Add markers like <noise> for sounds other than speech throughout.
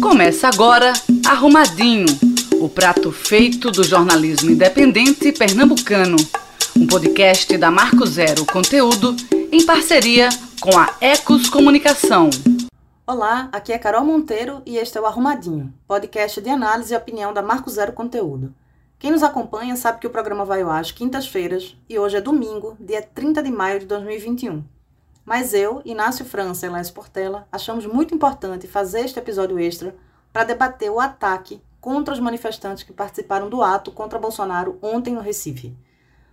Começa agora Arrumadinho, o prato feito do jornalismo independente pernambucano. Um podcast da Marco Zero Conteúdo em parceria com a Ecos Comunicação. Olá, aqui é Carol Monteiro e este é o Arrumadinho, podcast de análise e opinião da Marco Zero Conteúdo. Quem nos acompanha sabe que o programa vai ao ar às quintas-feiras e hoje é domingo, dia 30 de maio de 2021. Mas eu, Inácio França e Lécio Portela achamos muito importante fazer este episódio extra para debater o ataque contra os manifestantes que participaram do ato contra Bolsonaro ontem no Recife.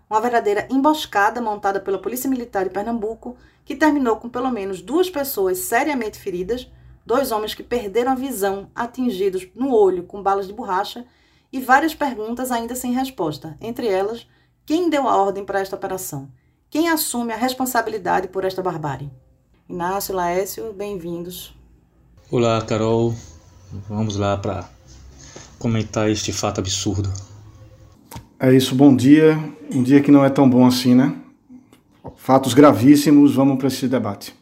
Uma verdadeira emboscada montada pela Polícia Militar de Pernambuco que terminou com pelo menos duas pessoas seriamente feridas, dois homens que perderam a visão atingidos no olho com balas de borracha e várias perguntas ainda sem resposta, entre elas, quem deu a ordem para esta operação? Quem assume a responsabilidade por esta barbárie? Inácio, Laécio, bem-vindos. Olá, Carol. Vamos lá para comentar este fato absurdo. É isso, bom dia. Um dia que não é tão bom assim, né? Fatos gravíssimos, vamos para esse debate.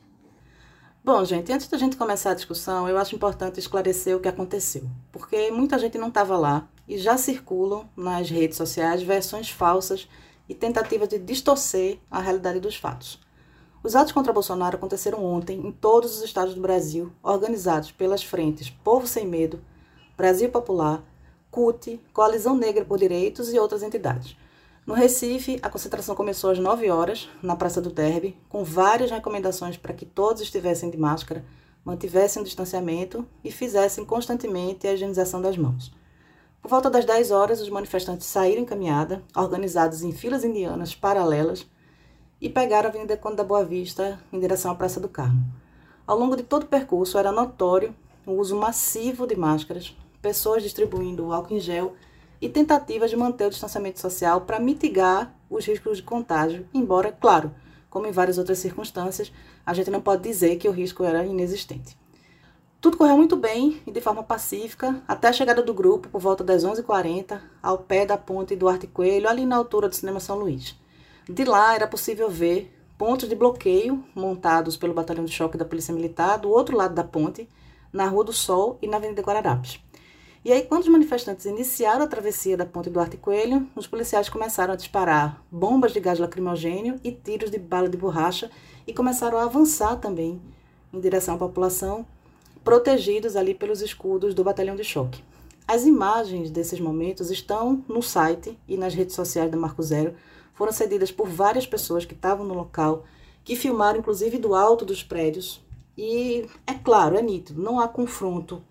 Bom, gente, antes da gente começar a discussão, eu acho importante esclarecer o que aconteceu, porque muita gente não estava lá e já circulam nas redes sociais versões falsas e tentativa de distorcer a realidade dos fatos. Os atos contra Bolsonaro aconteceram ontem em todos os estados do Brasil, organizados pelas frentes Povo Sem Medo, Brasil Popular, CUT, Coalizão Negra por Direitos e outras entidades. No Recife, a concentração começou às 9 horas, na Praça do Derby, com várias recomendações para que todos estivessem de máscara, mantivessem o distanciamento e fizessem constantemente a higienização das mãos. Por volta das 10 horas, os manifestantes saíram em caminhada, organizados em filas indianas paralelas, e pegaram a Avenida Conde da Boa Vista em direção à Praça do Carmo. Ao longo de todo o percurso, era notório o uso massivo de máscaras, pessoas distribuindo álcool em gel e tentativas de manter o distanciamento social para mitigar os riscos de contágio, embora, claro, como em várias outras circunstâncias, a gente não pode dizer que o risco era inexistente. Tudo correu muito bem e de forma pacífica, até a chegada do grupo por volta das 11h40, ao pé da ponte Duarte Coelho, ali na altura do Cinema São Luís. De lá era possível ver pontos de bloqueio montados pelo Batalhão de Choque da Polícia Militar do outro lado da ponte, na Rua do Sol e na Avenida Guararapes. E aí, quando os manifestantes iniciaram a travessia da ponte Duarte Coelho, os policiais começaram a disparar bombas de gás lacrimogênio e tiros de bala de borracha e começaram a avançar também em direção à população protegidos ali pelos escudos do batalhão de choque. As imagens desses momentos estão no site e nas redes sociais da Marco Zero. Foram cedidas por várias pessoas que estavam no local, que filmaram inclusive do alto dos prédios. E é claro, é nítido, não há confronto,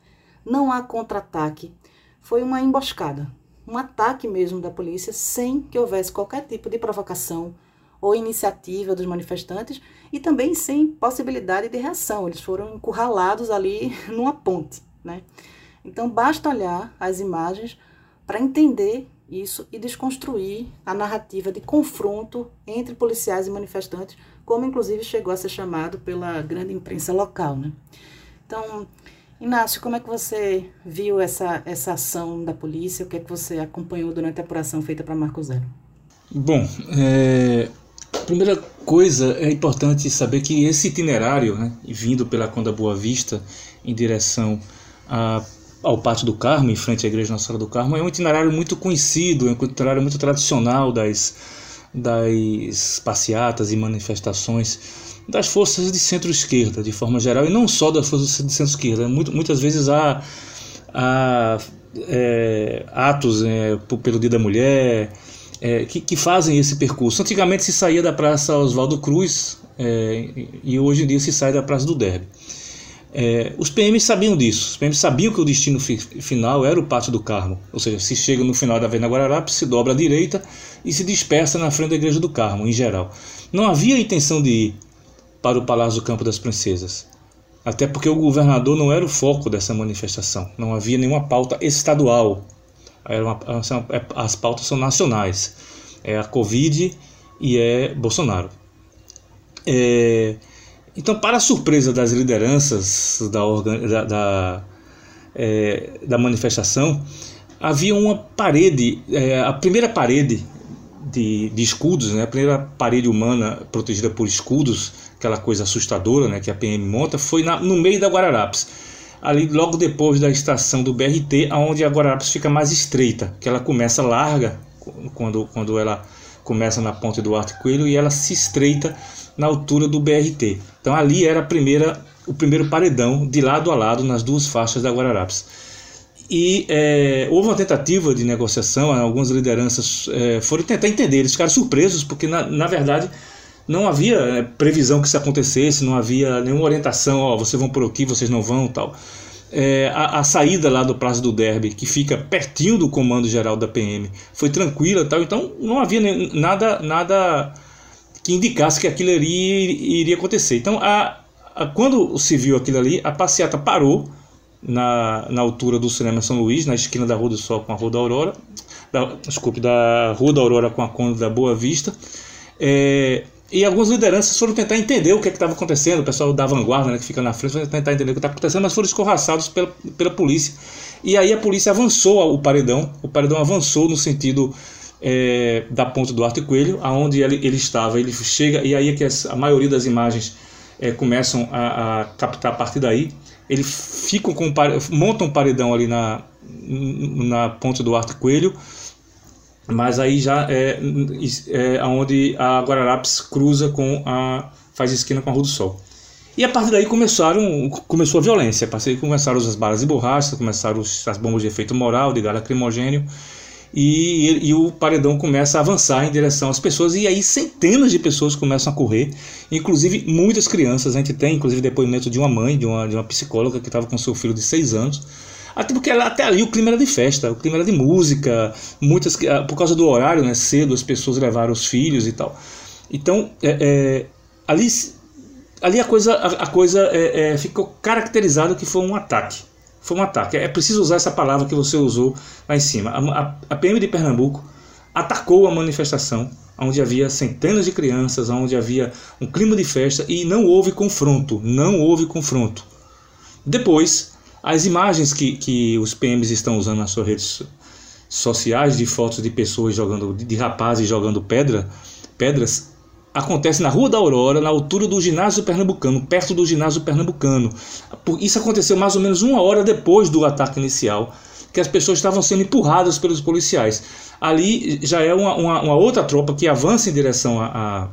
não há contra-ataque. Foi uma emboscada, um ataque mesmo da polícia sem que houvesse qualquer tipo de provocação ou iniciativa dos manifestantes e também sem possibilidade de reação. Eles foram encurralados ali <laughs> numa ponte, né? Então basta olhar as imagens para entender isso e desconstruir a narrativa de confronto entre policiais e manifestantes, como inclusive chegou a ser chamado pela grande imprensa local, né? Então, Inácio, como é que você viu essa, essa ação da polícia? O que é que você acompanhou durante a apuração feita para Marco Zero? Bom, é, primeira coisa é importante saber que esse itinerário, né, vindo pela Conda Boa Vista em direção a, ao Pátio do Carmo, em frente à Igreja Nossa Senhora do Carmo, é um itinerário muito conhecido, é um itinerário muito tradicional das, das passeatas e manifestações das forças de centro-esquerda, de forma geral, e não só das forças de centro-esquerda. Muitas vezes há, há é, atos é, pelo Dia da Mulher, é, que, que, fazem esse percurso. Antigamente se saía da Praça Oswaldo Cruz é, e hoje em dia se sai da Praça do Derby. É, os PMs sabiam disso, os PMs sabiam que o destino fi final era o Pátio do Carmo, ou seja, se chega no final da Avenida Guararapes, se dobra à direita e se dispersa na frente da Igreja do Carmo, em geral. Não havia intenção de ir para o Palácio do Campo das Princesas, até porque o governador não era o foco dessa manifestação, não havia nenhuma pauta estadual é uma, as pautas são nacionais. É a Covid e é Bolsonaro. É, então, para a surpresa das lideranças da, da, da, é, da manifestação, havia uma parede, é, a primeira parede de, de, escudos, né, a primeira parede humana protegida por escudos, aquela coisa assustadora né, que a PM monta, foi na, no meio da Guararapes. Ali logo depois da estação do BRT, aonde a Guararapes fica mais estreita, que ela começa larga quando, quando ela começa na ponte do Arte Coelho e ela se estreita na altura do BRT. Então ali era a primeira, o primeiro paredão de lado a lado nas duas faixas da Guararapes. E é, houve uma tentativa de negociação, algumas lideranças é, foram tentar entender, eles ficaram surpresos, porque na, na verdade não havia é, previsão que isso acontecesse, não havia nenhuma orientação, ó, vocês vão por aqui, vocês não vão tal. É, a, a, saída lá do Prazo do Derby, que fica pertinho do comando geral da PM, foi tranquila tal, então não havia nem, nada, nada que indicasse que aquilo iria, iria acontecer. Então, a, a, quando se viu aquilo ali, a passeata parou na, na altura do Cinema São Luís, na esquina da Rua do Sol com a Rua da Aurora, da, desculpe, da Rua da Aurora com a Conde da Boa Vista. É, e algumas lideranças foram tentar entender o que é estava acontecendo, o pessoal da vanguarda, né, que fica na frente, foram tentar entender o que está acontecendo, mas foram escorraçados pela, pela polícia. E aí a polícia avançou o paredão, o paredão avançou no sentido é, da ponte do Arte Coelho, aonde ele, ele estava, ele chega, e aí é que a maioria das imagens é, começam a, a, captar a partir daí. Eles ficam com montam um paredão ali na, na ponte do Arte Coelho, mas aí já é, é onde a Guararapes cruza com a faz esquina com a Rua do Sol. E a partir daí começaram, começou a violência, começaram as balas de borracha, começaram as bombas de efeito moral, de gás lacrimogênio, e, e, o paredão começa a avançar em direção às pessoas e aí centenas de pessoas começam a correr, inclusive muitas crianças. A gente tem inclusive depoimento de uma mãe, de uma, de uma psicóloga que estava com seu filho de seis anos. Até porque até ali o clima era de festa, o clima era de música, muitas ah, por causa do horário, né, cedo as pessoas levaram os filhos e tal. Então é, é, ali ali a coisa a, a coisa é, é ficou caracterizado que foi um ataque foi um ataque. É preciso usar essa palavra que você usou lá em cima. A, a PM de Pernambuco atacou a manifestação, onde havia centenas de crianças, onde havia um clima de festa e não houve confronto. Não houve confronto. Depois, as imagens que, que os PMs estão usando nas suas redes sociais de fotos de pessoas jogando, de rapazes jogando pedra, pedras, acontece na Rua da Aurora, na altura do ginásio pernambucano, perto do ginásio pernambucano. Isso aconteceu mais ou menos uma hora depois do ataque inicial, que as pessoas estavam sendo empurradas pelos policiais. Ali já é uma, uma, uma outra tropa que avança em direção a, a,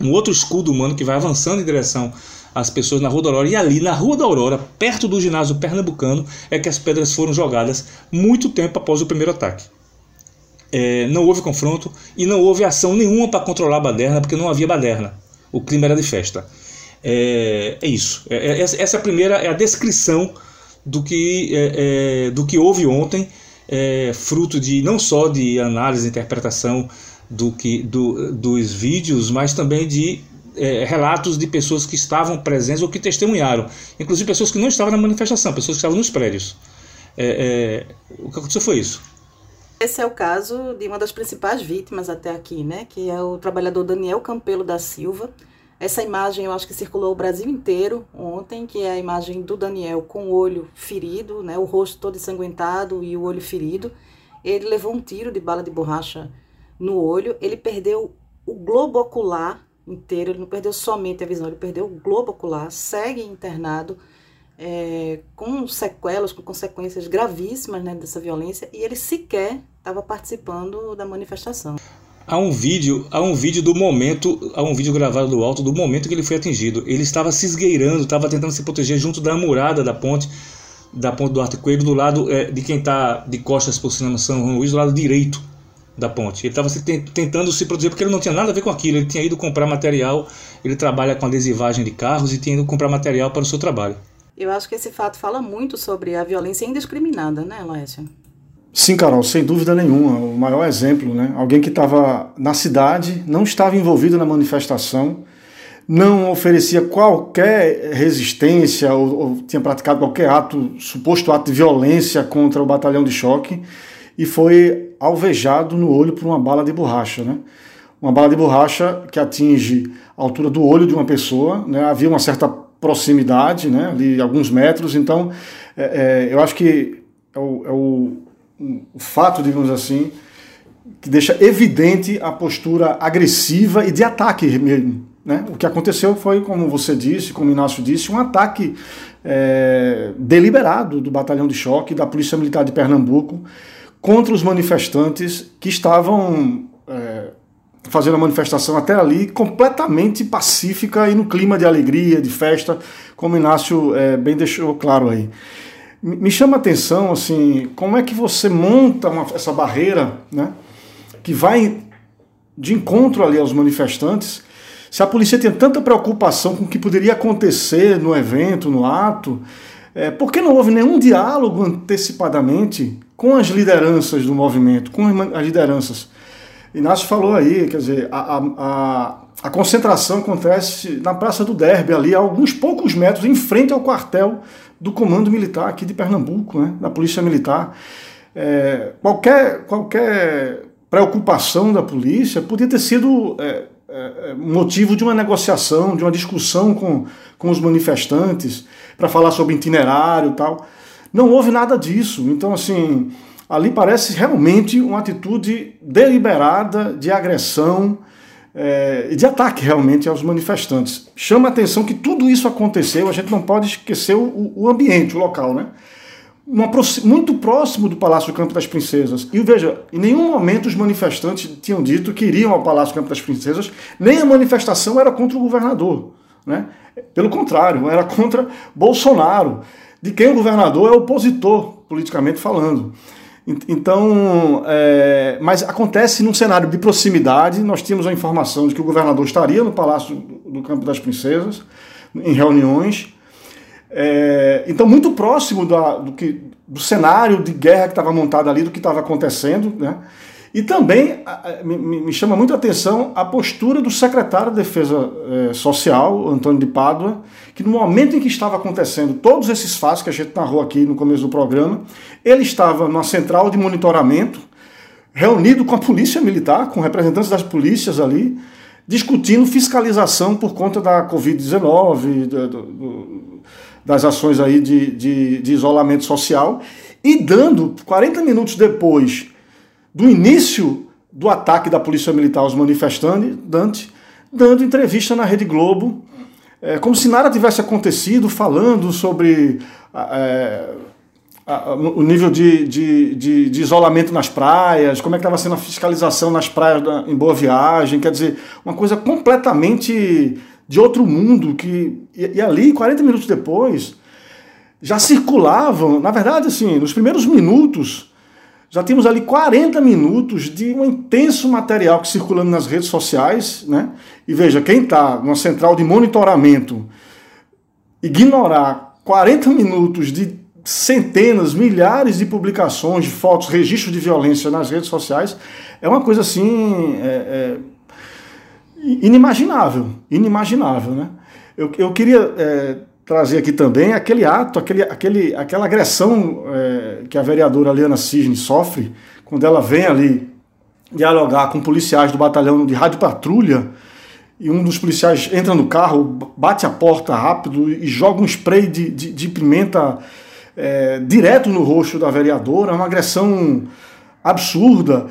um outro escudo humano que vai avançando em direção às pessoas na Rua da Aurora. E ali na Rua da Aurora, perto do ginásio pernambucano, é que as pedras foram jogadas muito tempo após o primeiro ataque é, não houve confronto e não houve ação nenhuma para controlar a baderna, porque não havia baderna. O clima era de festa. É, é isso. É, é essa primeira é a descrição do que, é, é, do que houve ontem, fruto de não só de análise e interpretação do que, do, dos vídeos, mas também de relatos de pessoas que estavam presentes ou que testemunharam, inclusive pessoas que não estavam na manifestação, pessoas que estavam nos prédios. o que aconteceu foi isso. Esse é o caso de uma das principais vítimas até aqui, né? Que é o trabalhador Daniel Campelo da Silva. Essa imagem eu acho que circulou o Brasil inteiro ontem, que é a imagem do Daniel com o olho ferido, né? O rosto todo ensanguentado e o olho ferido. Ele levou um tiro de bala de borracha no olho. Ele perdeu o globo ocular inteiro. Ele não perdeu somente a visão, ele perdeu o globo ocular. Segue internado é, com sequelas, com consequências gravíssimas né, dessa violência, e ele sequer estava participando da manifestação. Há um vídeo, há um vídeo do momento, há um vídeo gravado do alto do momento que ele foi atingido. Ele estava se esgueirando, estava tentando se proteger junto da murada da ponte, da ponte do Arte Coelho, do lado é, de quem está de costas por cima São Luís, do lado direito da ponte. Ele estava tentando se proteger porque ele não tinha nada a ver com aquilo. Ele tinha ido comprar material, ele trabalha com adesivagem de carros e tinha ido comprar material para o seu trabalho. Eu acho que esse fato fala muito sobre a violência indiscriminada, né, Laércio? Sim, Carol, sem dúvida nenhuma. O maior exemplo, né? Alguém que estava na cidade, não estava envolvido na manifestação, não oferecia qualquer resistência ou, ou, tinha praticado qualquer ato, suposto ato de violência contra o batalhão de choque e foi alvejado no olho por uma bala de borracha, né? Uma bala de borracha que atinge a altura do olho de uma pessoa, né? Havia uma certa proximidade, né, ali alguns metros. Então, é, é, eu acho que é o, é o, o fato, digamos assim, que deixa evidente a postura agressiva e de ataque mesmo Né? O que aconteceu foi, como você disse, como o Inácio disse, um ataque é, deliberado do Batalhão de Choque da Polícia Militar de Pernambuco contra os manifestantes que estavam é, fazendo a manifestação até ali completamente pacífica e no clima de alegria, de festa, como o Inácio é, bem deixou claro aí. Me chama a atenção, assim, como é que você monta uma, essa barreira, né, que vai de encontro ali aos manifestantes, se a polícia tinha tanta preocupação com o que poderia acontecer no evento, no ato, é, por que não houve nenhum diálogo antecipadamente com as lideranças do movimento, com as lideranças? Inácio falou aí, quer dizer, a, a, a concentração acontece na Praça do Derby, ali, a alguns poucos metros, em frente ao quartel do Comando Militar aqui de Pernambuco, né, da Polícia Militar. É, qualquer, qualquer preocupação da polícia podia ter sido é, é, é motivo de uma negociação, de uma discussão com, com os manifestantes, para falar sobre itinerário e tal. Não houve nada disso. Então, assim, ali parece realmente uma atitude deliberada de agressão é, e de ataque realmente aos manifestantes. Chama a atenção que tudo isso aconteceu, a gente não pode esquecer o, o ambiente, o local, né? Uma, muito próximo do Palácio do Campo das Princesas. E veja, em nenhum momento os manifestantes tinham dito que iriam ao Palácio do Campo das Princesas, nem a manifestação era contra o governador. Né? Pelo contrário, era contra Bolsonaro, de quem o governador é opositor, politicamente falando. Então, é, mas acontece num cenário de proximidade. Nós tínhamos a informação de que o governador estaria no Palácio do Campo das Princesas, em reuniões. É, então, muito próximo da, do, que, do cenário de guerra que estava montado ali, do que estava acontecendo. Né? E também me, chama muito a atenção a postura do secretário de Defesa é, Social, Antônio de Pádua, que no momento em que estava acontecendo todos esses fatos que a gente narrou aqui no começo do programa, ele estava numa central de monitoramento, reunido com a polícia militar, com representantes das polícias ali, discutindo fiscalização por conta da Covid-19, das ações aí de, de, de isolamento social, e dando, 40 minutos depois do início do ataque da Polícia Militar aos manifestantes, dando entrevista na Rede Globo, é, como se nada tivesse acontecido, falando sobre é, a, o nível de, de, de, de, isolamento nas praias, como é que estava sendo a fiscalização nas praias da, em Boa Viagem, quer dizer, uma coisa completamente de outro mundo, que e, e ali, 40 minutos depois, já circulavam, na verdade, assim, nos primeiros minutos, já temos ali 40 minutos de um intenso material que circulando nas redes sociais, né? E veja, quem está numa central de monitoramento, ignorar 40 minutos de centenas, milhares de publicações, de fotos, registros de violência nas redes sociais, é uma coisa assim é, é, inimaginável, inimaginável, né? Eu, eu queria é, trazer aqui também aquele ato, aquele, aquele, aquela agressão é, que a vereadora Liana Cisne sofre quando ela vem ali dialogar com policiais do batalhão de rádio patrulha e um dos policiais entra no carro, bate a porta rápido e joga um spray de, de, de pimenta é, direto no rosto da vereadora, uma agressão absurda.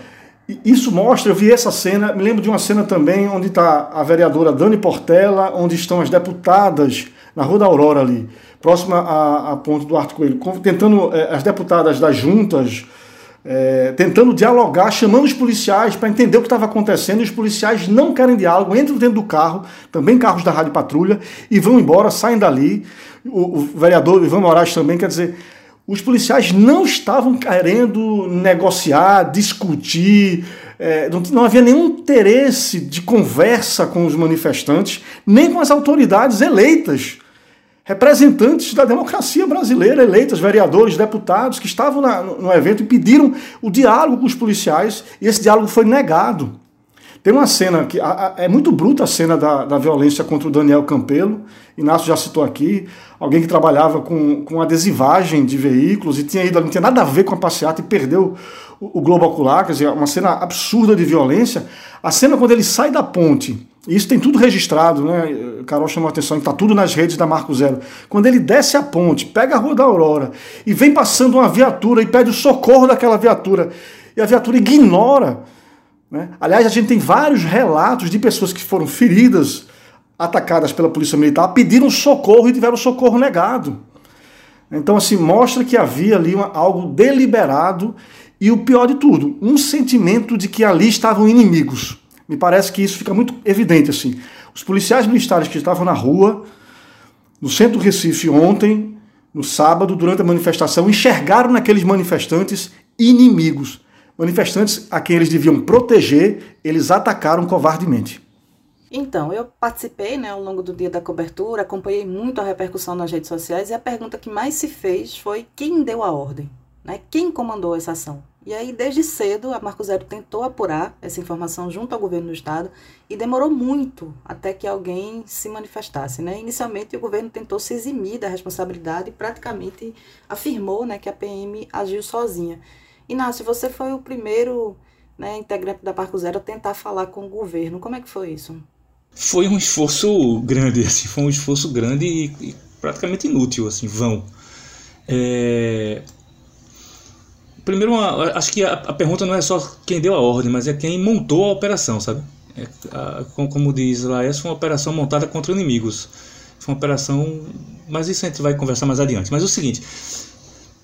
Isso mostra, eu vi essa cena, me lembro de uma cena também onde está a vereadora Dani Portela, onde estão as deputadas na Rua da Aurora ali, próxima à, à ponte do Arco Coelho, tentando, é, as deputadas das juntas, é, tentando dialogar, chamando os policiais para entender o que estava acontecendo, e os policiais não querem diálogo, entram dentro do carro, também carros da Rádio Patrulha, e vão embora, saem dali. O, o vereador Ivan Moraes também, quer dizer, os policiais não estavam querendo negociar, discutir, é, não, não, havia nenhum interesse de conversa com os manifestantes, nem com as autoridades eleitas representantes da democracia brasileira, eleitos, vereadores, deputados, que estavam na, no evento e pediram o diálogo com os policiais, e esse diálogo foi negado. Tem uma cena que a, a, é muito bruta a cena da, da violência contra o Daniel Campelo. Inácio já citou aqui, alguém que trabalhava com, com adesivagem de veículos e tinha ido, não tinha nada a ver com a passeata e perdeu o, o globo ocular, quer dizer, uma cena absurda de violência. A cena quando ele sai da ponte isso tem tudo registrado, né? Carol chamou a atenção, está tudo nas redes da Marco Zero. Quando ele desce a ponte, pega a Rua da Aurora e vem passando uma viatura e pede o socorro daquela viatura, e a viatura ignora. Né? Aliás, a gente tem vários relatos de pessoas que foram feridas atacadas pela Polícia Militar, pediram socorro e tiveram socorro negado. Então, assim, mostra que havia ali uma, algo deliberado e o pior de tudo, um sentimento de que ali estavam inimigos. Me parece que isso fica muito evidente, assim. Os policiais militares que estavam na rua, no centro do Recife ontem, no sábado, durante a manifestação, enxergaram naqueles manifestantes inimigos. Manifestantes a quem eles deviam proteger, eles atacaram covardemente. Então, eu participei né, ao longo do dia da cobertura, acompanhei muito a repercussão nas redes sociais e a pergunta que mais se fez foi quem deu a ordem, né? quem comandou essa ação. E aí, desde cedo, a Marco Zero tentou apurar essa informação junto ao governo do estado e demorou muito até que alguém se manifestasse. Né? Inicialmente, o governo tentou se eximir da responsabilidade e praticamente afirmou né, que a PM agiu sozinha. Inácio, você foi o primeiro né, integrante da Marco Zero a tentar falar com o governo. Como é que foi isso? foi um esforço grande, <laughs> assim, foi um esforço grande e, e praticamente inútil, assim, vão. É... Primeiro, acho que a, a, pergunta não é só quem deu a ordem, mas é quem montou a operação, sabe? É, a, como, diz lá, essa foi uma operação montada contra inimigos. Foi uma operação, mas isso a gente vai conversar mais adiante. Mas é o seguinte,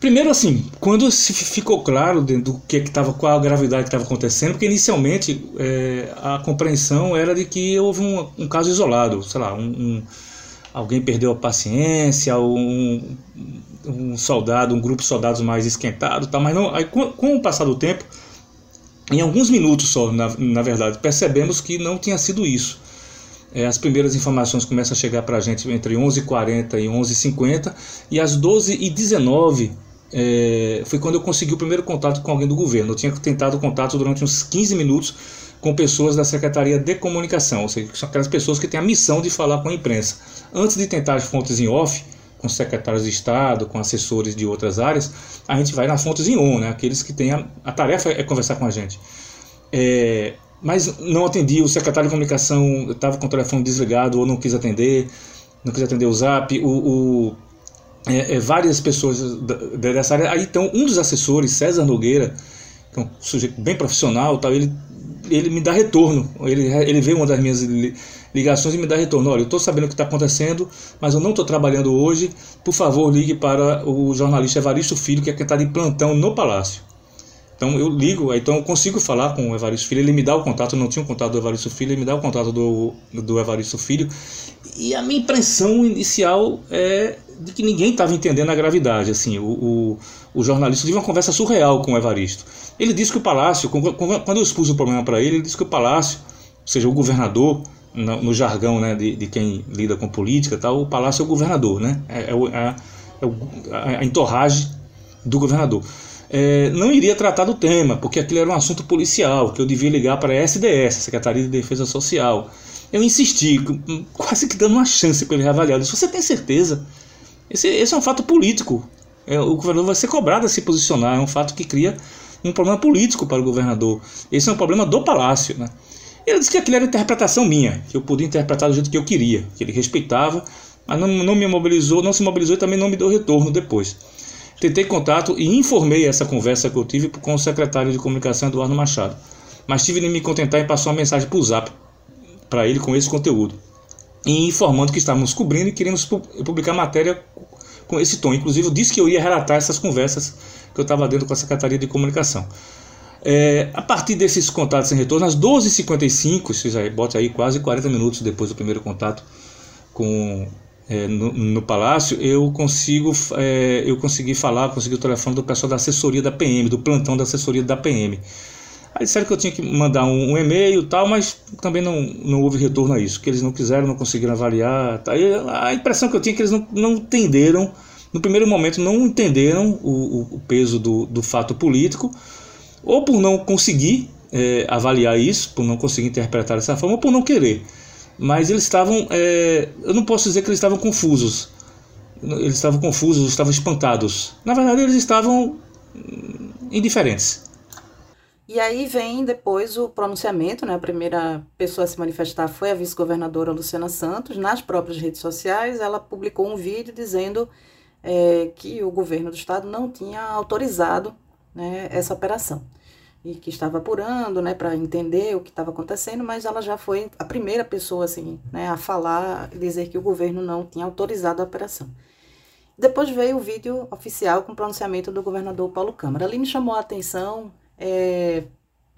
Primeiro, assim, quando se ficou claro do que estava, qual a gravidade que estava acontecendo, porque inicialmente é, a compreensão era de que houve um, um caso isolado, sei lá, um, um, alguém perdeu a paciência, um, um soldado, um grupo de soldados mais esquentado, tá, mas não, aí, com, com o passar do tempo, em alguns minutos só, na, na verdade, percebemos que não tinha sido isso. É, as primeiras informações começam a chegar para a gente entre 11h40 e 11h50 e às 12h19 é, foi quando eu consegui o primeiro contato com alguém do governo. Eu tinha tentado contato durante uns 15 minutos com pessoas da Secretaria de Comunicação, ou seja, são aquelas pessoas que têm a missão de falar com a imprensa. Antes de tentar as fontes em off, com secretários de Estado, com assessores de outras áreas, a gente vai nas fontes em on, né? aqueles que têm a, a tarefa é conversar com a gente. É, mas não atendi, o secretário de comunicação estava com o telefone desligado ou não quis atender, não quis atender o zap, o, o é, é, várias pessoas dessa área. Aí então, um dos assessores, César Nogueira, que é um sujeito bem profissional, tal, ele, ele me dá retorno. Ele, ele vê uma das minhas ligações e me dá retorno. Olha, eu estou sabendo o que está acontecendo, mas eu não estou trabalhando hoje. Por favor, ligue para o jornalista Evaristo Filho, que é quem está de plantão no Palácio. Então eu ligo, então eu consigo falar com o Evaristo Filho, ele me dá o contato, eu não tinha o contato do Evaristo Filho, ele me dá o contato do, do Evaristo Filho. E a minha impressão inicial é de que ninguém estava entendendo a gravidade. Assim, o, o, o, jornalista teve uma conversa surreal com o Evaristo. Ele disse que o Palácio, quando eu expus o problema para ele, ele disse que o Palácio, ou seja, o governador, no, no jargão né, de, de, quem lida com política, tal, o Palácio é o governador, né? é, é, é, é a entorragem do governador. É, não iria tratar do tema, porque aquilo era um assunto policial, que eu devia ligar para a SDS, Secretaria de Defesa Social. Eu insisti, quase que dando uma chance para ele reavaliar. Se você tem certeza esse, esse é um fato político. É, o governador vai ser cobrado a se posicionar. É um fato que cria um problema político para o governador. Esse é um problema do palácio. Né? Ele disse que aquilo era interpretação minha, que eu podia interpretar do jeito que eu queria, que ele respeitava, mas não, não me mobilizou, não se mobilizou e também não me deu retorno depois. Tentei contato e informei essa conversa que eu tive com o secretário de comunicação Eduardo Machado, mas tive de me contentar em passar uma mensagem para o Zap para ele com esse conteúdo e informando que estávamos cobrindo e queríamos publicar matéria com esse tom. Inclusive, eu disse que eu ia relatar essas conversas que eu estava dentro com a Secretaria de Comunicação. É, a partir desses contatos sem retorno, às 12h55, você já bote aí quase 40 minutos depois do primeiro contato com, é, no, no, Palácio, eu consigo é, eu consegui falar, consegui o telefone do pessoal da assessoria da PM, do plantão da assessoria da PM. Disseram que eu tinha que mandar um, um e-mail e tal, mas também não, não houve retorno a isso, que eles não quiseram, não conseguiram avaliar. Tá? E a impressão que eu tinha é que eles não, não entenderam, no primeiro momento, não entenderam o, o peso do, do fato político, ou por não conseguir é, avaliar isso, por não conseguir interpretar dessa forma, ou por não querer. Mas eles estavam, é, eu não posso dizer que eles estavam confusos. Eles estavam confusos, estavam espantados. Na verdade, eles estavam hum, indiferentes. E aí vem depois o pronunciamento, né? A primeira pessoa a se manifestar foi a vice-governadora Luciana Santos. Nas próprias redes sociais, ela publicou um vídeo dizendo é, que o governo do estado não tinha autorizado né, essa operação. e que estava apurando, né, para entender o que estava acontecendo, mas ela já foi a primeira pessoa, assim, né, a falar, dizer que o governo não tinha autorizado a operação. Depois veio o vídeo oficial com o pronunciamento do governador Paulo Câmara. Ali me chamou a atenção é,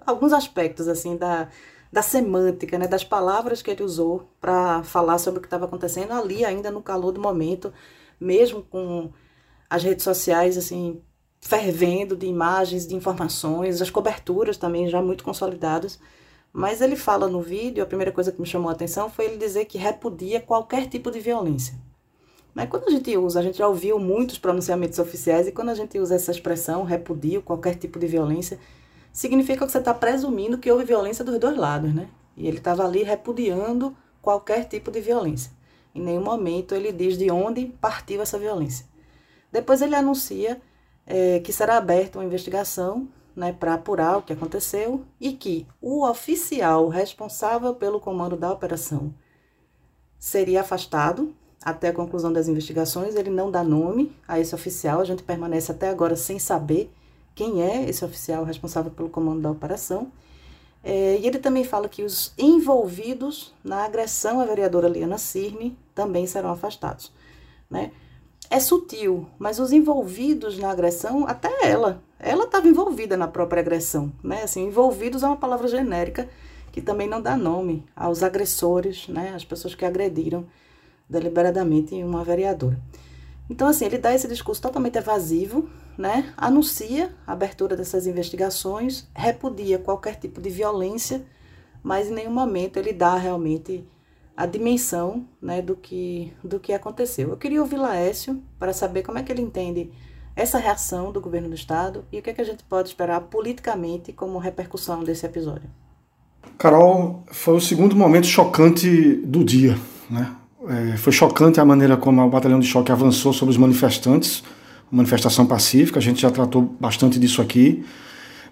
alguns aspectos, assim, da, da semântica, né, das palavras que ele usou para falar sobre o que estava acontecendo ali, ainda no calor do momento, mesmo com as redes sociais, assim, fervendo de imagens, de informações, as coberturas também já muito consolidadas. Mas ele fala no vídeo, a primeira coisa que me chamou a atenção foi ele dizer que repudia qualquer tipo de violência. Mas quando a gente usa, a gente já ouviu muitos pronunciamentos oficiais, e quando a gente usa essa expressão, repudio qualquer tipo de violência, significa que você está presumindo que houve violência dos dois lados, né? E ele estava ali repudiando qualquer tipo de violência. Em nenhum momento ele diz de onde partiu essa violência. Depois ele anuncia é, que será aberta uma investigação né, para apurar o que aconteceu e que o oficial responsável pelo comando da operação seria afastado até a conclusão das investigações. Ele não dá nome a esse oficial, a gente permanece até agora sem saber quem é esse oficial responsável pelo comando da operação. É, e ele também fala que os envolvidos na agressão à vereadora Liana Cirne também serão afastados. Né? é sutil, mas os envolvidos na agressão, até ela, ela estava envolvida na própria agressão, né? Assim, envolvidos é uma palavra genérica que também não dá nome aos agressores, né? As pessoas que agrediram deliberadamente uma vereadora. Então, assim, ele dá esse discurso totalmente evasivo, né? Anuncia a abertura dessas investigações, repudia qualquer tipo de violência, mas em nenhum momento ele dá realmente a dimensão né, do, que, do que aconteceu. Eu queria ouvir Laércio para saber como é que ele entende essa reação do governo do Estado e o que, é que a gente pode esperar politicamente como repercussão desse episódio. Carol, foi o segundo momento chocante do dia. Né? É, foi chocante a maneira como o batalhão de choque avançou sobre os manifestantes, manifestação pacífica, a gente já tratou bastante disso aqui,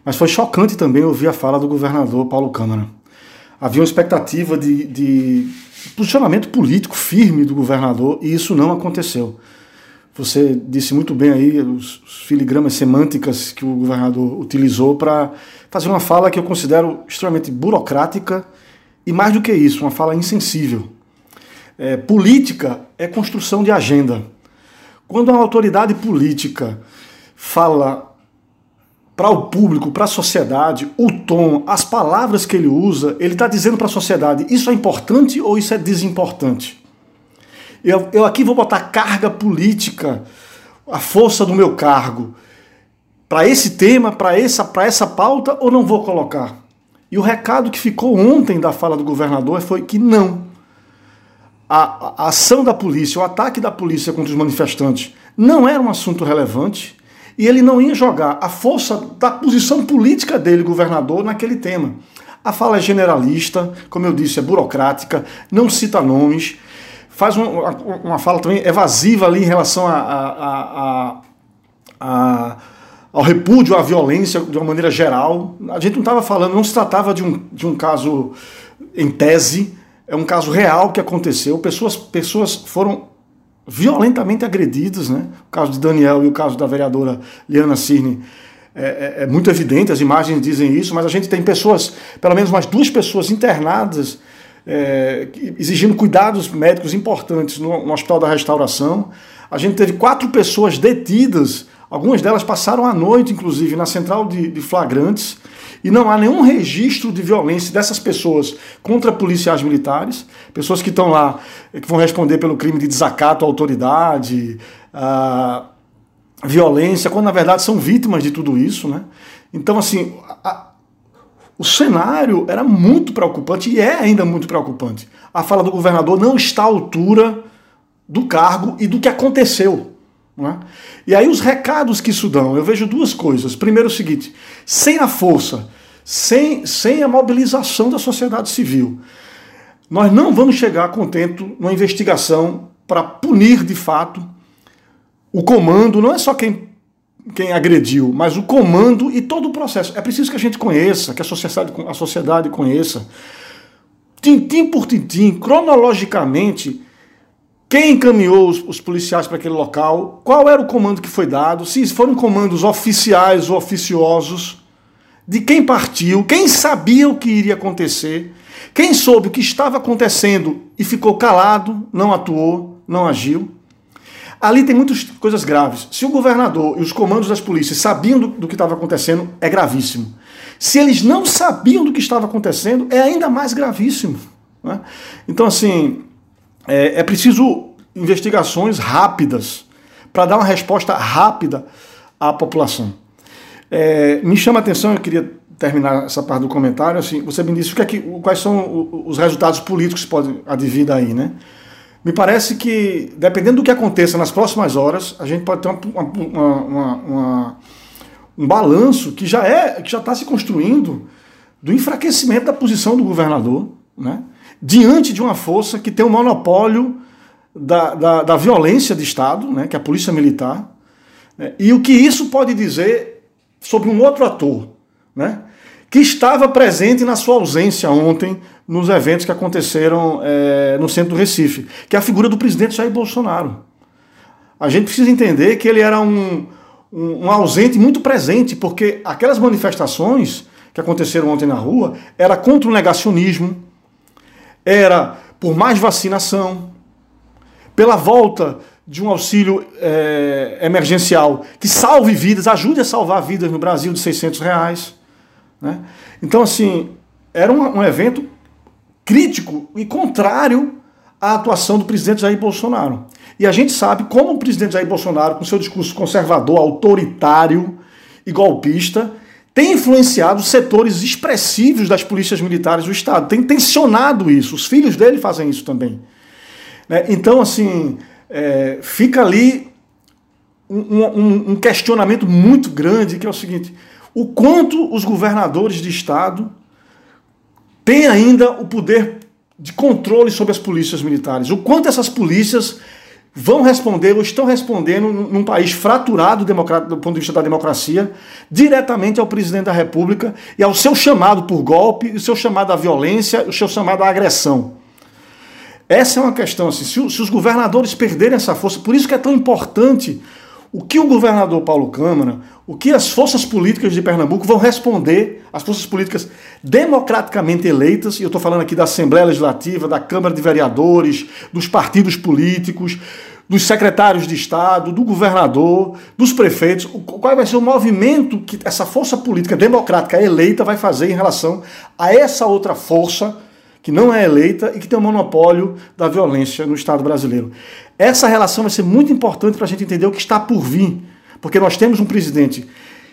mas foi chocante também ouvir a fala do governador Paulo Câmara. Havia uma expectativa de, de posicionamento político firme do governador e isso não aconteceu. Você disse muito bem aí os, os filigramas semânticas que o governador utilizou para fazer uma fala que eu considero extremamente burocrática e, mais do que isso, uma fala insensível. É, política é construção de agenda. Quando uma autoridade política fala para o público, para a sociedade, o tom, as palavras que ele usa, ele está dizendo para a sociedade: isso é importante ou isso é desimportante? Eu, eu aqui vou botar carga política, a força do meu cargo, para esse tema, para essa, essa pauta, ou não vou colocar? E o recado que ficou ontem da fala do governador foi que não. A, a ação da polícia, o ataque da polícia contra os manifestantes não era um assunto relevante e ele não ia jogar a força da posição política dele, governador, naquele tema. A fala é generalista, como eu disse, é burocrática, não cita nomes, faz uma, uma fala também evasiva ali em relação a, a, a, ao repúdio à violência de uma maneira geral. A gente não estava falando, não se tratava de um, de um caso em tese, é um caso real que aconteceu. Pessoas, pessoas foram violentamente agredidos, né? O caso de Daniel e o caso da vereadora Liana Cirne é, é, é, muito evidente, as imagens dizem isso, mas a gente tem pessoas, pelo menos umas duas pessoas internadas, é, exigindo cuidados médicos importantes no, no Hospital da Restauração. A gente teve quatro pessoas detidas, algumas delas passaram a noite, inclusive, na central de, de flagrantes e não há nenhum registro de violência dessas pessoas contra policiais militares, pessoas que estão lá, que vão responder pelo crime de desacato à autoridade, violência, quando na verdade são vítimas de tudo isso, né? Então, assim, a, o cenário era muito preocupante e é ainda muito preocupante. A fala do governador não está à altura do cargo e do que aconteceu. É? E aí os recados que isso dão, eu vejo duas coisas. Primeiro o seguinte, sem a força, sem, sem a mobilização da sociedade civil, nós não vamos chegar contento numa investigação para punir de fato o comando, não é só quem, quem agrediu, mas o comando e todo o processo. É preciso que a gente conheça, que a sociedade, a sociedade conheça, tintim por tintim, cronologicamente, quem encaminhou os, os policiais para aquele local? Qual era o comando que foi dado? Se foram comandos oficiais ou oficiosos? de quem partiu, quem sabia o que iria acontecer, quem soube o que estava acontecendo e ficou calado, não atuou, não agiu. Ali tem muitas coisas graves. Se o governador e os comandos das polícias sabiam do, do que estava acontecendo, é gravíssimo. Se eles não sabiam do que estava acontecendo, é ainda mais gravíssimo. Né? Então, assim, é, é preciso investigações rápidas para dar uma resposta rápida à população. É, me chama a atenção, eu queria terminar essa parte do comentário, assim, você me disse o que é que, quais são os resultados políticos que podem advir daí, né? Me parece que, dependendo do que aconteça nas próximas horas, a gente pode ter uma, uma, uma, um balanço que já é, que já está se construindo do enfraquecimento da posição do governador, né? Diante de uma força que tem o um monopólio da, da, da, violência de Estado, né? que é a polícia militar, né? e o que isso pode dizer sobre um outro ator, né? que estava presente na sua ausência ontem nos eventos que aconteceram é, no centro do Recife, que é a figura do presidente Jair Bolsonaro. A gente precisa entender que ele era um, um, um ausente muito presente, porque aquelas manifestações que aconteceram ontem na rua era contra o negacionismo, era por mais vacinação, pela volta de um auxílio é, emergencial que salve vidas, ajude a salvar vidas no Brasil de 600 reais. Né? Então, assim, era um, um evento crítico e contrário à atuação do presidente Jair Bolsonaro. E a gente sabe como o presidente Jair Bolsonaro, com seu discurso conservador, autoritário e golpista, tem influenciado setores expressivos das polícias militares do Estado, tem tensionado isso. Os filhos dele fazem isso também. Né? Então, assim, é, fica ali um, um, um questionamento muito grande, que é o seguinte: o quanto os governadores de Estado têm ainda o poder de controle sobre as polícias militares, o quanto essas polícias vão responder ou estão respondendo num país fraturado do ponto de vista da democracia, diretamente ao presidente da República e ao seu chamado por golpe, o seu chamado à violência, o seu chamado à agressão. Essa é uma questão, assim, se, os governadores perderem essa força, por isso que é tão importante o que o governador Paulo Câmara, o que as forças políticas de Pernambuco vão responder, as forças políticas democraticamente eleitas, e eu estou falando aqui da Assembleia Legislativa, da Câmara de Vereadores, dos partidos políticos, dos secretários de Estado, do governador, dos prefeitos, qual vai ser o movimento que essa força política democrática eleita vai fazer em relação a essa outra força que não é eleita e que tem o monopólio da violência no Estado brasileiro. Essa relação vai ser muito importante para a gente entender o que está por vir, porque nós temos um presidente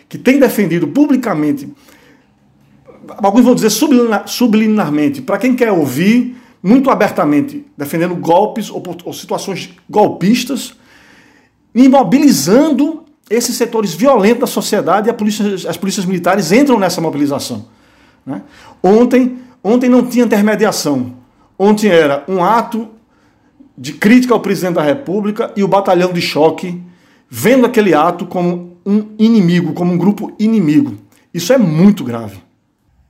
que tem defendido publicamente, alguns vão dizer subliminarmente, para quem quer ouvir, muito abertamente, defendendo golpes ou, ou situações golpistas, imobilizando esses setores violentos da sociedade e polícia, as polícias militares entram nessa mobilização. Né? Ontem Ontem não tinha intermediação. Ontem era um ato de crítica ao presidente da República e o batalhão de choque vendo aquele ato como um inimigo, como um grupo inimigo. Isso é muito grave.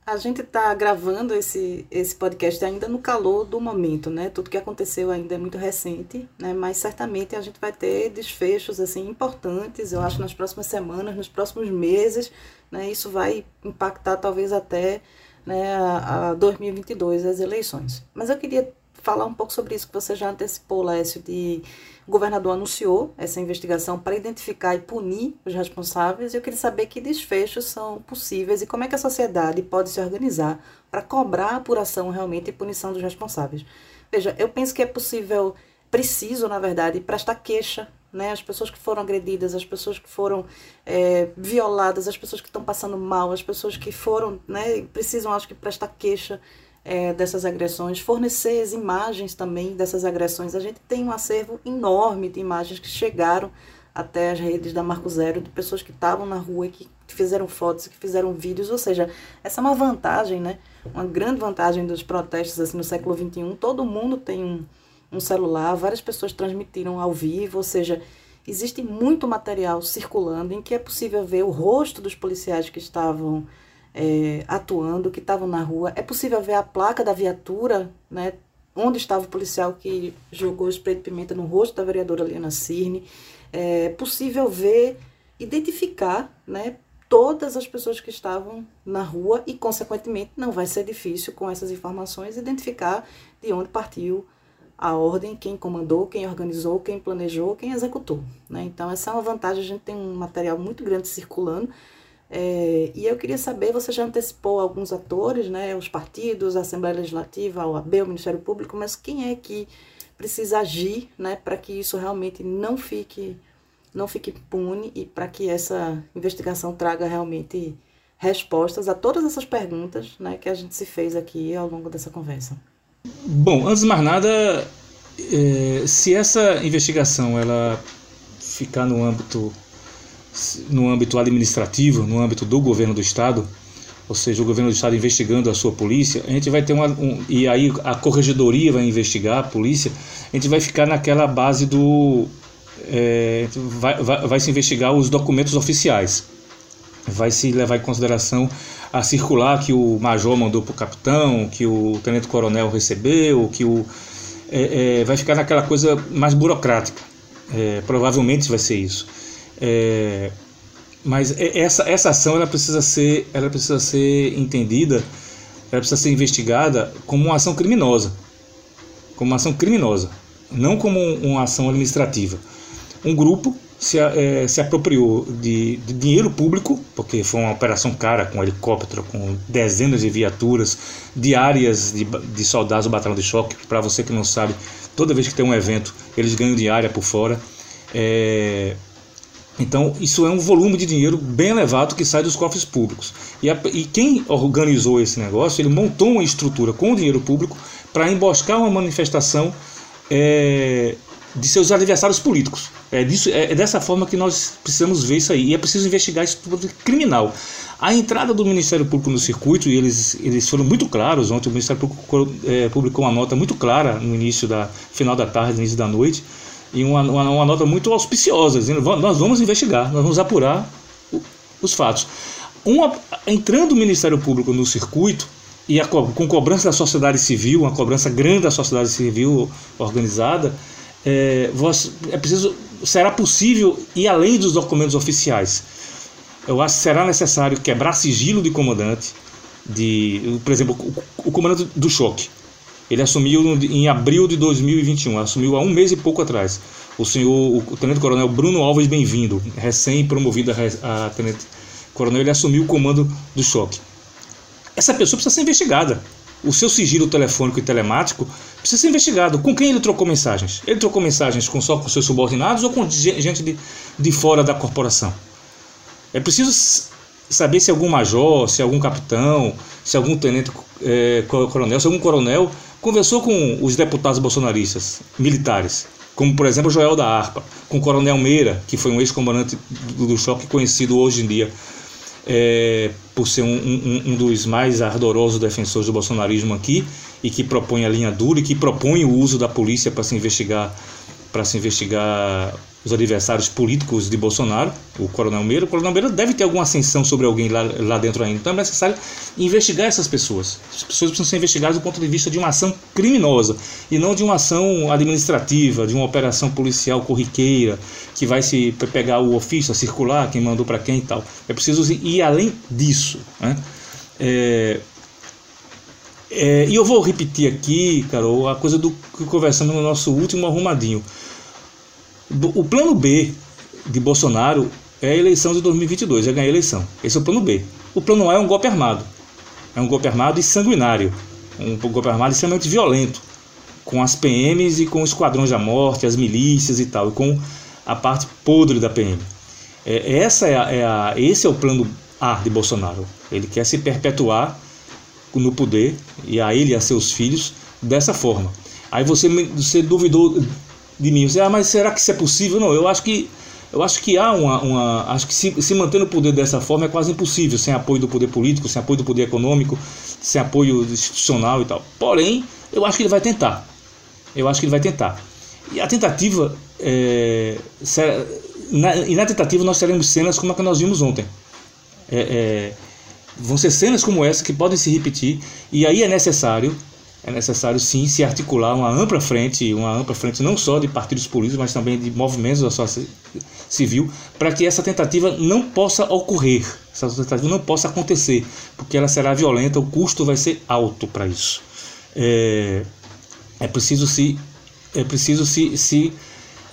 A gente está gravando esse, esse podcast ainda no calor do momento, né? Tudo que aconteceu ainda é muito recente, né? Mas certamente a gente vai ter desfechos assim importantes, eu acho, nas próximas semanas, nos próximos meses, né? Isso vai impactar talvez até né, a, a 2022, as eleições. Mas eu queria falar um pouco sobre isso que você já antecipou, Lécio, de o governador anunciou essa investigação para identificar e punir os responsáveis. E eu queria saber que desfechos são possíveis e como é que a sociedade pode se organizar para cobrar a apuração realmente e punição dos responsáveis. Veja, eu penso que é possível, preciso, na verdade, prestar queixa né? As pessoas que foram agredidas, as pessoas que foram é, violadas, as pessoas que estão passando mal, as pessoas que foram, né, precisam, acho que, prestar queixa é, dessas agressões, fornecer as imagens também dessas agressões. A gente tem um acervo enorme de imagens que chegaram até as redes da Marco Zero, de pessoas que estavam na rua e que fizeram fotos, que fizeram vídeos, ou seja, essa é uma vantagem, né? Uma grande vantagem dos protestos assim no século XXI. Todo mundo tem um um celular, várias pessoas transmitiram ao vivo, ou seja, existe muito material circulando em que é possível ver o rosto dos policiais que estavam é, atuando, que estavam na rua. É possível ver a placa da viatura, né, onde estava o policial que jogou spray de pimenta no rosto da vereadora Liana Cirne. É possível ver, identificar, né, todas as pessoas que estavam na rua e, consequentemente, não vai ser difícil com essas informações identificar de onde partiu a ordem, quem comandou, quem organizou, quem planejou, quem executou. Né? Então, essa é uma vantagem. A gente tem um material muito grande circulando. É, e eu queria saber, você já antecipou alguns atores, né, os partidos, a Assembleia Legislativa, a OAB, o Ministério Público, mas quem é que precisa agir né, para que isso realmente não fique, não fique impune e para que essa investigação traga realmente respostas a todas essas perguntas né, que a gente se fez aqui ao longo dessa conversa? Bom, antes de mais nada, é, se essa investigação ela ficar no âmbito no âmbito administrativo, no âmbito do governo do estado, ou seja, o governo do estado investigando a sua polícia, a gente vai ter uma um, e aí a corregedoria vai investigar a polícia, a gente vai ficar naquela base do é, vai, vai, vai se investigar os documentos oficiais, vai se levar em consideração a circular que o major mandou para o capitão, que o tenente coronel recebeu, que o é, é, vai ficar naquela coisa mais burocrática. É, provavelmente vai ser isso. É, mas essa, essa ação ela precisa ser ela precisa ser entendida, ela precisa ser investigada como uma ação criminosa, como uma ação criminosa, não como uma ação administrativa. Um grupo se, é, se apropriou de, de, dinheiro público, porque foi uma operação cara, com helicóptero, com dezenas de viaturas, diárias de, de soldados do batalhão de choque. Para você que não sabe, toda vez que tem um evento, eles ganham diária por fora. É, então, isso é um volume de dinheiro bem elevado que sai dos cofres públicos. E, a, e quem organizou esse negócio, ele montou uma estrutura com o dinheiro público para emboscar uma manifestação é, de seus adversários políticos. É, disso, é, é, dessa forma que nós precisamos ver isso aí. E é preciso investigar isso tudo criminal. A entrada do Ministério Público no circuito, e eles, eles foram muito claros, ontem o Ministério Público é, publicou uma nota muito clara no início da final da tarde, no início da noite, e uma, uma, uma nota muito auspiciosa, dizendo nós vamos investigar, nós vamos apurar o, os fatos. Uma, entrando o Ministério Público no circuito, e a, com cobrança da sociedade civil, uma cobrança grande da sociedade civil organizada, é, é preciso, será possível ir além dos documentos oficiais. Eu acho que será necessário quebrar sigilo de comandante, de, por exemplo, o, o comandante do choque. Ele assumiu em abril de 2021, assumiu há um mês e pouco atrás. O senhor, o tenente coronel Bruno Alves Bem-vindo, recém-promovido a, a tenente coronel, ele assumiu o comando do choque. Essa pessoa precisa ser investigada o seu sigilo telefônico e telemático precisa ser investigado. Com quem ele trocou mensagens? Ele trocou mensagens com só com seus subordinados ou com gente de, de fora da corporação? É preciso saber se algum major, se algum capitão, se algum tenente é, coronel, se algum coronel conversou com os deputados bolsonaristas, militares, como por exemplo Joel da Arpa, com o coronel Meira, que foi um ex-comandante do, do choque conhecido hoje em dia é, por ser um, um, um, dos mais ardorosos defensores do bolsonarismo aqui e que propõe a linha dura e que propõe o uso da polícia para se investigar para se investigar os adversários políticos de Bolsonaro, o Coronel Meira. O Coronel Meira deve ter alguma ascensão sobre alguém lá, lá dentro ainda. Então é necessário investigar essas pessoas. As pessoas precisam ser investigadas do ponto de vista de uma ação criminosa e não de uma ação administrativa, de uma operação policial corriqueira que vai se pegar o ofício, a circular, quem mandou para quem e tal. É preciso ir além disso. Né? É, é, e eu vou repetir aqui, Carol, a coisa do que conversamos no nosso último arrumadinho. O plano B de Bolsonaro é a eleição de 2022, é ganhar a eleição. Esse é o plano B. O plano A é um golpe armado. É um golpe armado e sanguinário. Um golpe armado extremamente violento. Com as PMs e com os esquadrões da morte, as milícias e tal. E com a parte podre da PM. É, essa é a, é a, esse é o plano A de Bolsonaro. Ele quer se perpetuar no poder, e a ele e a seus filhos, dessa forma. Aí você, você duvidou de mim. Você, ah, mas será que isso é possível? Não, eu acho que eu acho que há uma, uma acho que se, se manter no poder dessa forma é quase impossível, sem apoio do poder político, sem apoio do poder econômico, sem apoio institucional e tal. Porém, eu acho que ele vai tentar. Eu acho que ele vai tentar. E a tentativa, é, na, e na tentativa nós teremos cenas como a que nós vimos ontem. É, é, vão ser cenas como essa que podem se repetir, e aí é necessário é necessário sim se articular uma ampla frente, uma ampla frente não só de partidos políticos, mas também de movimentos da sociedade civil, para que essa tentativa não possa ocorrer, essa tentativa não possa acontecer, porque ela será violenta, o custo vai ser alto para isso. É, é preciso se é preciso se, se,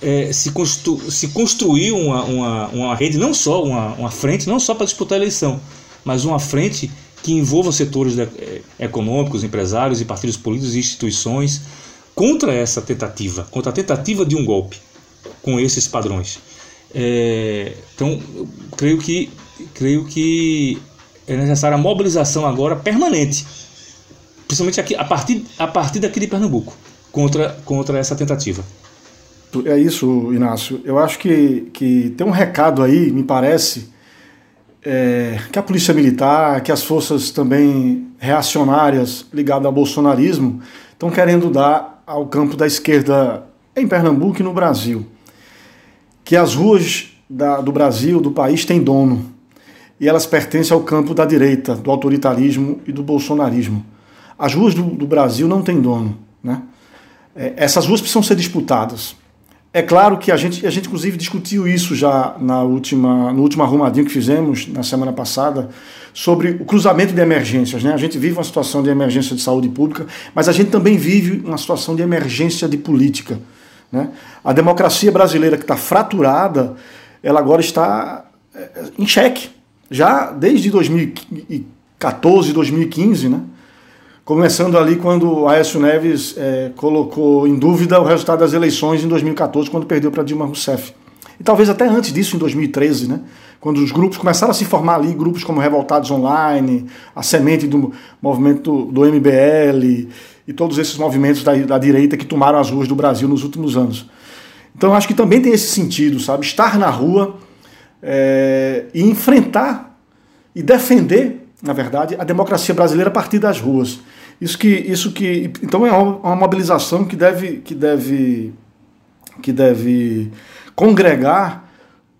é, se, constru, se construir uma, uma, uma rede, não só uma, uma frente, não só para disputar a eleição, mas uma frente que envolva setores eh, econômicos, empresários e partidos políticos e instituições contra essa tentativa, contra a tentativa de um golpe com esses padrões. É, então, creio que creio que é necessária a mobilização agora permanente, principalmente aqui a partir a partir daqui de Pernambuco contra contra essa tentativa. É isso, Inácio. Eu acho que, que tem um recado aí, me parece, é, que a polícia militar, que as forças também reacionárias ligadas ao bolsonarismo estão querendo dar ao campo da esquerda em Pernambuco e no Brasil. Que as ruas da, do Brasil, do país, têm dono. E elas pertencem ao campo da direita, do autoritarismo e do bolsonarismo. As ruas do, do Brasil não têm dono. Né? É, essas ruas precisam ser disputadas. É claro que a gente, a gente inclusive discutiu isso já na última, no último arrumadinho que fizemos na semana passada sobre o cruzamento de emergências. Né? A gente vive uma situação de emergência de saúde pública, mas a gente também vive uma situação de emergência de política. Né? A democracia brasileira que está fraturada, ela agora está é, em xeque. Já desde 2014, 2015, né? Começando ali quando Aécio Neves é, colocou em dúvida o resultado das eleições em 2014, quando perdeu para Dilma Rousseff. E talvez até antes disso, em 2013, né? quando os grupos começaram a se formar ali, grupos como Revoltados Online, a semente do movimento do MBL e todos esses movimentos da, da direita que tomaram as ruas do Brasil nos últimos anos. Então acho que também tem esse sentido, sabe? Estar na rua é, e enfrentar e defender, na verdade, a democracia brasileira a partir das ruas. Isso que, isso que, então é uma mobilização que deve, que deve, que deve congregar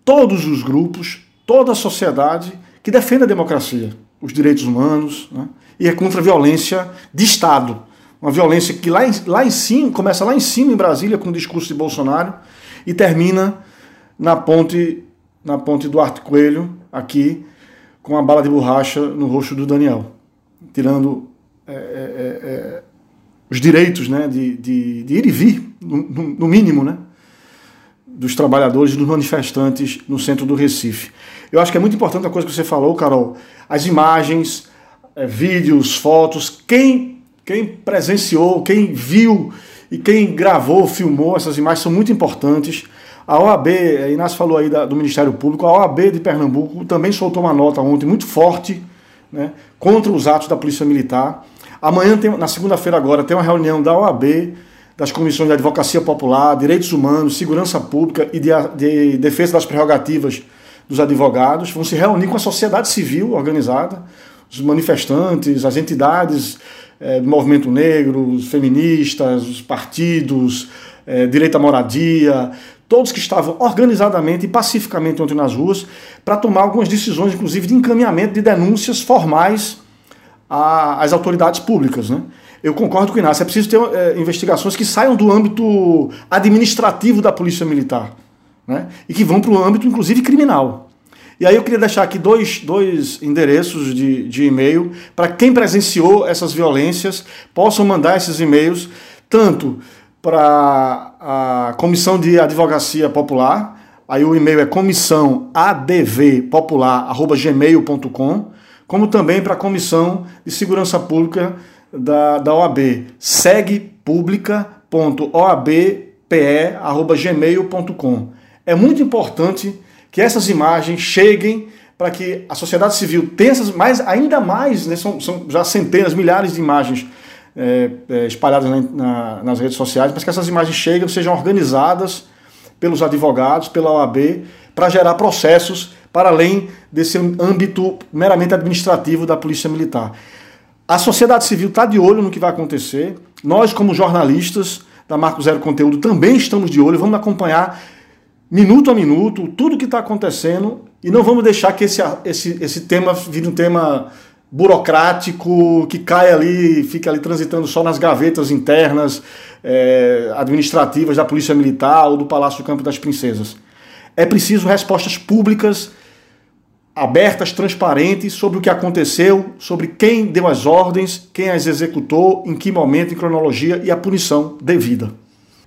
todos os grupos, toda a sociedade que defende a democracia, os direitos humanos, né? e é contra a violência de Estado. Uma violência que lá em, lá em cima, começa lá em cima em Brasília com o discurso de Bolsonaro e termina na ponte, na ponte do Arte Coelho, aqui, com a bala de borracha no rosto do Daniel, tirando é, é, é, é, os direitos né, de, de, de, ir e vir, no, no mínimo, né, dos trabalhadores dos manifestantes no centro do Recife. Eu acho que é muito importante a coisa que você falou, Carol, as imagens, é, vídeos, fotos, quem, quem presenciou, quem viu e quem gravou, filmou essas imagens são muito importantes. A OAB, Inácio falou aí da, do Ministério Público, a OAB de Pernambuco também soltou uma nota ontem muito forte né, contra os atos da Polícia Militar. Amanhã, tem, na segunda-feira agora, tem uma reunião da OAB, das comissões de Advocacia Popular, Direitos Humanos, Segurança Pública e de, de Defesa das Prerrogativas dos Advogados. Vão se reunir com a sociedade civil organizada, os manifestantes, as entidades é, do movimento negro, os feministas, os partidos, é, direito à moradia, todos que estavam organizadamente e pacificamente ontem nas ruas, para tomar algumas decisões, inclusive de encaminhamento de denúncias formais às autoridades públicas. Né? Eu concordo com o Inácio, é preciso ter é, investigações que saiam do âmbito administrativo da Polícia Militar né? e que vão para o âmbito, inclusive, criminal. E aí eu queria deixar aqui dois, dois endereços de, de e-mail para quem presenciou essas violências possam mandar esses e-mails tanto para a Comissão de Advocacia Popular, aí o e-mail é comissãoadvpopular.gmail.com, como também para a Comissão de Segurança Pública da, da OAB, segpublica.oabpe.gmail.com. É muito importante que essas imagens cheguem para que a sociedade civil tenha essas, mais, ainda mais, né, são, são já centenas, milhares de imagens é, é, espalhadas na, na, nas redes sociais, mas que essas imagens cheguem, sejam organizadas pelos advogados, pela OAB, para gerar processos para além desse âmbito meramente administrativo da Polícia Militar. A sociedade civil está de olho no que vai acontecer. Nós, como jornalistas da Marco Zero Conteúdo, também estamos de olho, vamos acompanhar minuto a minuto tudo que está acontecendo e não vamos deixar que esse, esse, esse tema vire um tema burocrático que cai ali, fica ali transitando só nas gavetas internas é, administrativas da Polícia Militar ou do Palácio do Campo das Princesas. É preciso respostas públicas, abertas, transparentes sobre o que aconteceu, sobre quem deu as ordens, quem as executou, em que momento, em cronologia e a punição devida.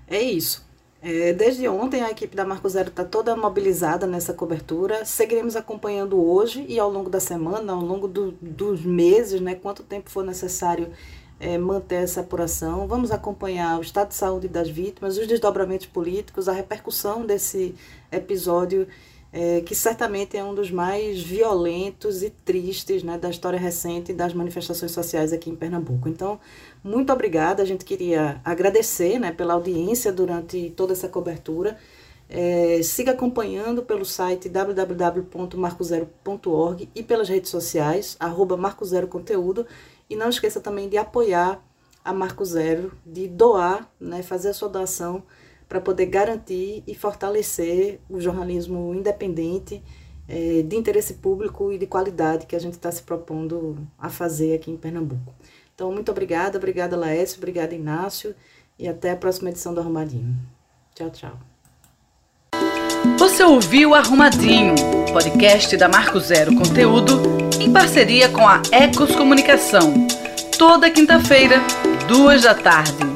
É isso. É, desde ontem a equipe da Marco Zero está toda mobilizada nessa cobertura. Seguiremos acompanhando hoje e ao longo da semana, ao longo do, dos meses, né, quanto tempo for necessário é, manter essa apuração. Vamos acompanhar o estado de saúde das vítimas, os desdobramentos políticos, a repercussão desse episódio, é, que certamente é um dos mais violentos e tristes né, da história recente das manifestações sociais aqui em Pernambuco. Então, muito obrigada. A gente queria agradecer né, pela audiência durante toda essa cobertura. É, siga acompanhando pelo site www.marcozero.org e pelas redes sociais, arroba Marco Zero Conteúdo. E não esqueça também de apoiar a Marco Zero, de doar, né, fazer a sua doação para poder garantir e fortalecer o jornalismo independente, é, de interesse público e de qualidade que a gente está se propondo a fazer aqui em Pernambuco. Então, muito obrigada, obrigada Laércio, obrigada Inácio e até a próxima edição do Arrumadinho. Tchau, tchau. Você ouviu Arrumadinho, podcast da Marco Zero Conteúdo, em parceria com a Ecos Comunicação. Toda quinta-feira, duas da tarde.